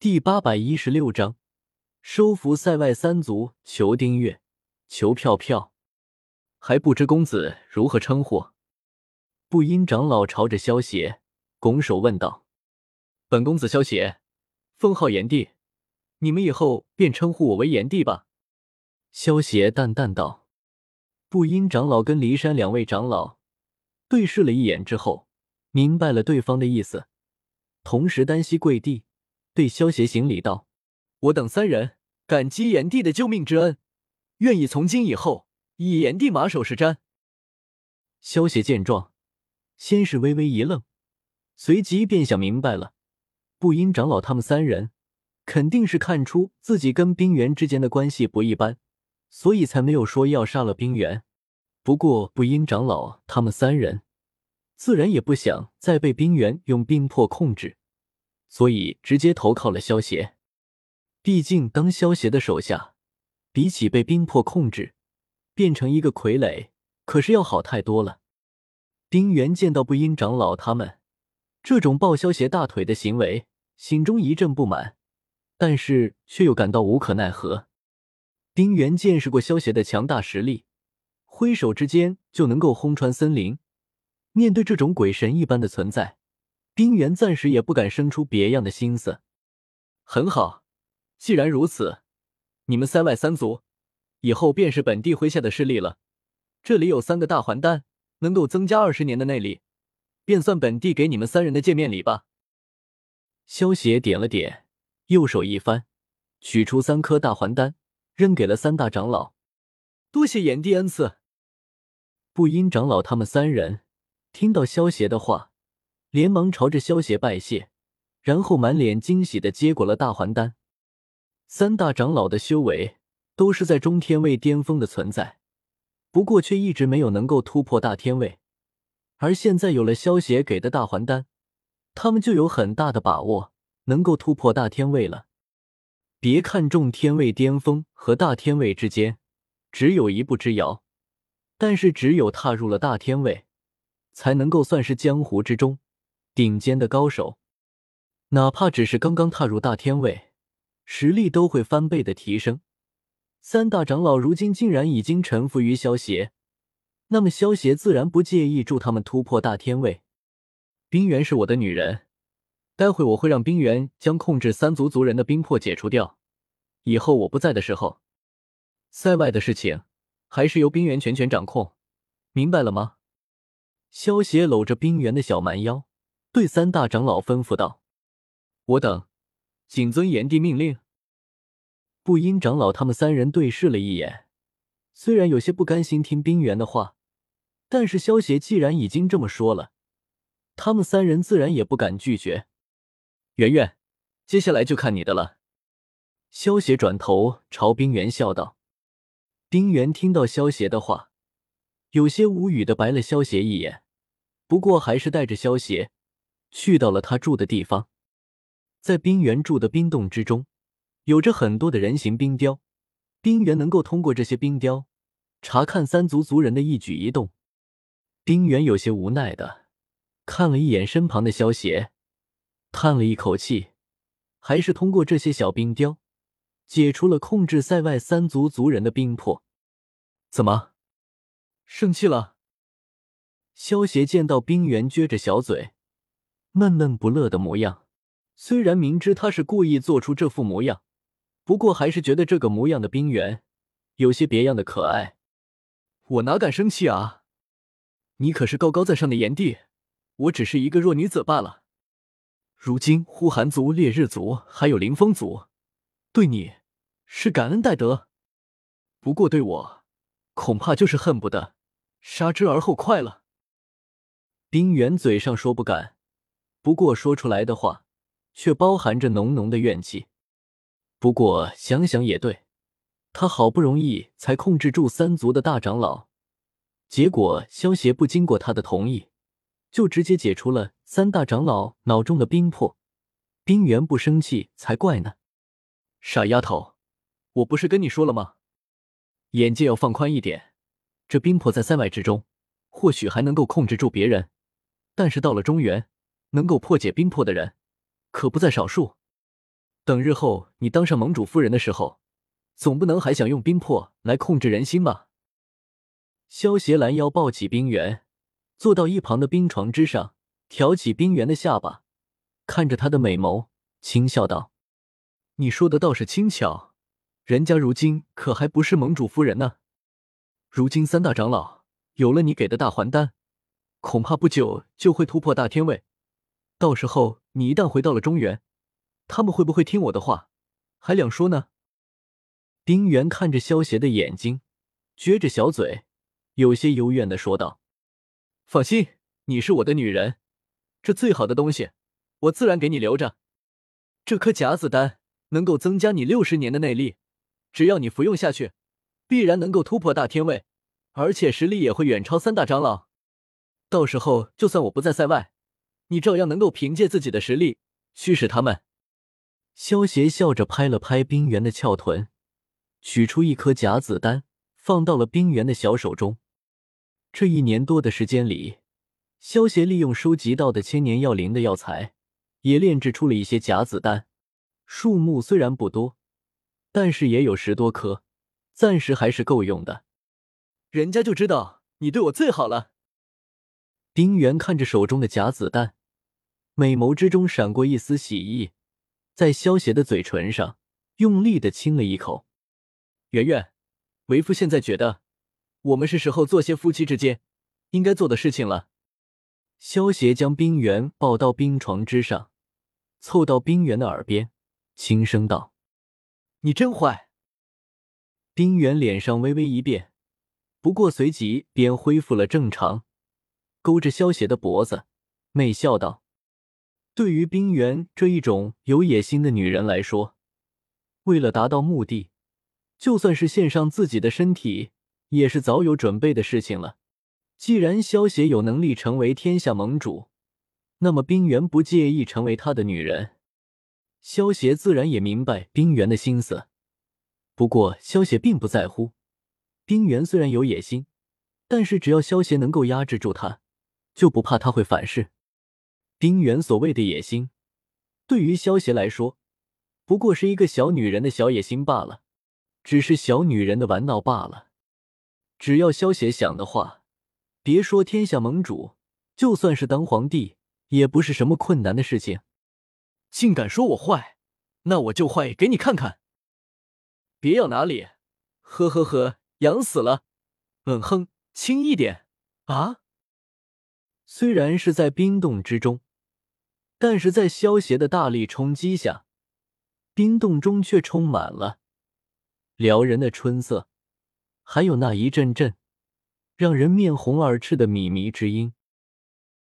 第八百一十六章，收服塞外三族。求订阅，求票票。还不知公子如何称呼？不阴长老朝着萧邪拱手问道：“本公子萧邪，封号炎帝，你们以后便称呼我为炎帝吧。”萧邪淡淡道。不阴长老跟骊山两位长老对视了一眼之后，明白了对方的意思，同时单膝跪地。对萧协行礼道：“我等三人感激炎帝的救命之恩，愿意从今以后以炎帝马首是瞻。”萧协见状，先是微微一愣，随即便想明白了：不阴长老他们三人肯定是看出自己跟冰原之间的关系不一般，所以才没有说要杀了冰原。不过不阴长老他们三人自然也不想再被冰原用冰魄控制。所以直接投靠了萧协，毕竟当萧协的手下，比起被冰魄控制，变成一个傀儡，可是要好太多了。丁原见到不阴长老他们这种抱萧协大腿的行为，心中一阵不满，但是却又感到无可奈何。丁原见识过萧协的强大实力，挥手之间就能够轰穿森林，面对这种鬼神一般的存在。冰原暂时也不敢生出别样的心思。很好，既然如此，你们塞外三族以后便是本地麾下的势力了。这里有三个大还丹，能够增加二十年的内力，便算本地给你们三人的见面礼吧。萧邪点了点，右手一翻，取出三颗大还丹，扔给了三大长老。多谢炎帝恩赐。不阴长老他们三人听到萧邪的话。连忙朝着萧邪拜谢，然后满脸惊喜的接过了大还丹。三大长老的修为都是在中天位巅峰的存在，不过却一直没有能够突破大天位。而现在有了萧邪给的大还丹，他们就有很大的把握能够突破大天位了。别看中天位巅峰和大天位之间只有一步之遥，但是只有踏入了大天位，才能够算是江湖之中。顶尖的高手，哪怕只是刚刚踏入大天位，实力都会翻倍的提升。三大长老如今竟然已经臣服于萧邪，那么萧邪自然不介意助他们突破大天位。冰原是我的女人，待会我会让冰原将控制三族族人的冰魄解除掉。以后我不在的时候，塞外的事情还是由冰原全权掌控，明白了吗？萧邪搂着冰原的小蛮腰。对三大长老吩咐道：“我等谨遵炎帝命令。”不阴长老他们三人对视了一眼，虽然有些不甘心听冰原的话，但是萧协既然已经这么说了，他们三人自然也不敢拒绝。圆圆，接下来就看你的了。萧协转头朝冰原笑道。冰原听到萧协的话，有些无语的白了萧协一眼，不过还是带着萧协。去到了他住的地方，在冰原住的冰洞之中，有着很多的人形冰雕。冰原能够通过这些冰雕查看三族族人的一举一动。冰原有些无奈的看了一眼身旁的萧邪，叹了一口气，还是通过这些小冰雕解除了控制塞外三族族人的冰魄。怎么，生气了？萧邪见到冰原撅着小嘴。闷闷不乐的模样，虽然明知他是故意做出这副模样，不过还是觉得这个模样的冰原有些别样的可爱。我哪敢生气啊！你可是高高在上的炎帝，我只是一个弱女子罢了。如今呼寒族、烈日族还有凌风族，对你是感恩戴德，不过对我，恐怕就是恨不得杀之而后快了。冰原嘴上说不敢。不过说出来的话，却包含着浓浓的怨气。不过想想也对，他好不容易才控制住三族的大长老，结果萧协不经过他的同意，就直接解除了三大长老脑中的冰魄。冰原不生气才怪呢！傻丫头，我不是跟你说了吗？眼界要放宽一点。这冰魄在塞外之中，或许还能够控制住别人，但是到了中原。能够破解冰魄的人，可不在少数。等日后你当上盟主夫人的时候，总不能还想用冰魄来控制人心吧？萧协拦腰抱起冰原，坐到一旁的冰床之上，挑起冰原的下巴，看着他的美眸，轻笑道：“你说的倒是轻巧，人家如今可还不是盟主夫人呢。如今三大长老有了你给的大还丹，恐怕不久就会突破大天位。到时候你一旦回到了中原，他们会不会听我的话，还两说呢？”丁原看着萧协的眼睛，撅着小嘴。有些幽怨的说道：“放心，你是我的女人，这最好的东西，我自然给你留着。这颗甲子丹能够增加你六十年的内力，只要你服用下去，必然能够突破大天位，而且实力也会远超三大长老。到时候，就算我不在塞外，你照样能够凭借自己的实力驱使他们。”萧协笑着拍了拍冰原的翘臀，取出一颗甲子丹，放到了冰原的小手中。这一年多的时间里，萧协利用收集到的千年药灵的药材，也炼制出了一些假子丹。数目虽然不多，但是也有十多颗，暂时还是够用的。人家就知道你对我最好了。丁原看着手中的假子弹，美眸之中闪过一丝喜意，在萧协的嘴唇上用力的亲了一口。圆圆，为夫现在觉得。我们是时候做些夫妻之间应该做的事情了。萧协将冰原抱到冰床之上，凑到冰原的耳边，轻声道：“你真坏。”冰原脸上微微一变，不过随即便恢复了正常，勾着萧协的脖子，媚笑道：“对于冰原这一种有野心的女人来说，为了达到目的，就算是献上自己的身体。”也是早有准备的事情了。既然萧协有能力成为天下盟主，那么冰原不介意成为他的女人。萧协自然也明白冰原的心思，不过萧协并不在乎。冰原虽然有野心，但是只要萧协能够压制住他，就不怕他会反噬。冰原所谓的野心，对于萧协来说，不过是一个小女人的小野心罢了，只是小女人的玩闹罢了。只要萧协想的话，别说天下盟主，就算是当皇帝，也不是什么困难的事情。竟敢说我坏，那我就坏给你看看。别要哪里，呵呵呵，痒死了。嗯哼，轻一点啊。虽然是在冰洞之中，但是在萧协的大力冲击下，冰洞中却充满了撩人的春色。还有那一阵阵让人面红耳赤的靡靡之音。